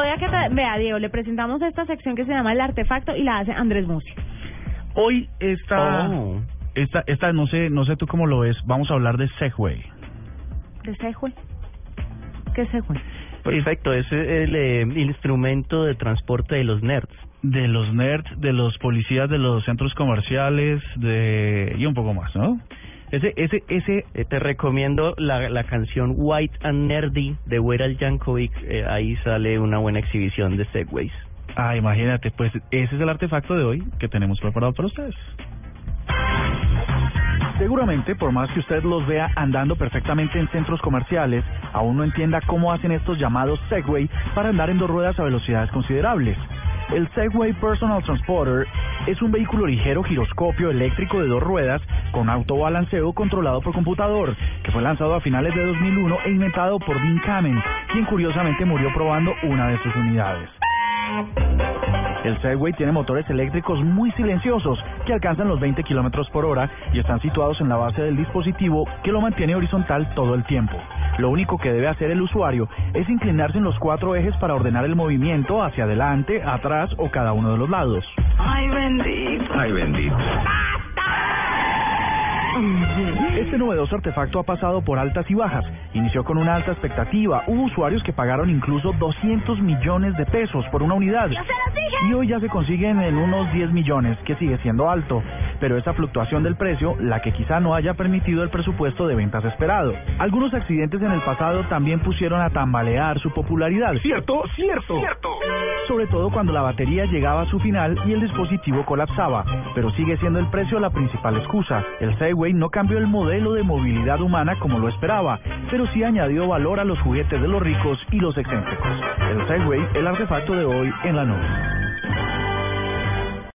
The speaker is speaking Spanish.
Pero vea que, te- vea, Diego, le presentamos esta sección que se llama El Artefacto y la hace Andrés Musi. Hoy esta, Oh. esta, esta no sé, no sé tú cómo lo ves. Vamos a hablar de Segway. ¿De Segway? ¿Qué Segway? Perfecto, es el eh, instrumento de transporte de los nerds. De los nerds, de los policías de los centros comerciales, de y un poco más, ¿no? Ese, ese, ese. Eh, te recomiendo la, la canción White and Nerdy de Weird Al Yankovic. eh, ahí sale una buena exhibición de Segways. Ah, imagínate, pues ese es el artefacto de hoy que tenemos preparado para ustedes. Seguramente, por más que usted los vea andando perfectamente en centros comerciales, aún no entienda cómo hacen estos llamados Segway para andar en dos ruedas a velocidades considerables. El Segway Personal Transporter es un vehículo ligero giroscopio eléctrico de dos ruedas con autobalanceo controlado por computador, que fue lanzado a finales de 2001 e inventado por Dean Kamen, quien curiosamente murió probando una de sus unidades. El Segway tiene motores eléctricos muy silenciosos que alcanzan los 20 kilómetros por hora y están situados en la base del dispositivo que lo mantiene horizontal todo el tiempo. Lo único que debe hacer el usuario es inclinarse en los cuatro ejes para ordenar el movimiento hacia adelante, atrás o cada uno de los lados. Ay, bendito. Ay, bendito. Este novedoso artefacto ha pasado por altas y bajas. Inició con una alta expectativa. Hubo usuarios que pagaron incluso 200 millones de pesos por una unidad. Y hoy ya se consiguen en unos 10 millones, que sigue siendo alto. Pero esa fluctuación del precio, la que quizá no haya permitido el presupuesto de ventas esperado. Algunos accidentes en el pasado también pusieron a tambalear su popularidad. Cierto, cierto. Cierto. sobre todo cuando la batería llegaba a su final y el dispositivo colapsaba, pero sigue siendo el precio la principal excusa. El Segway no cambió el modelo de movilidad humana como lo esperaba, pero sí añadió valor a los juguetes de los ricos y los excéntricos. El Segway, el artefacto de hoy en la nube.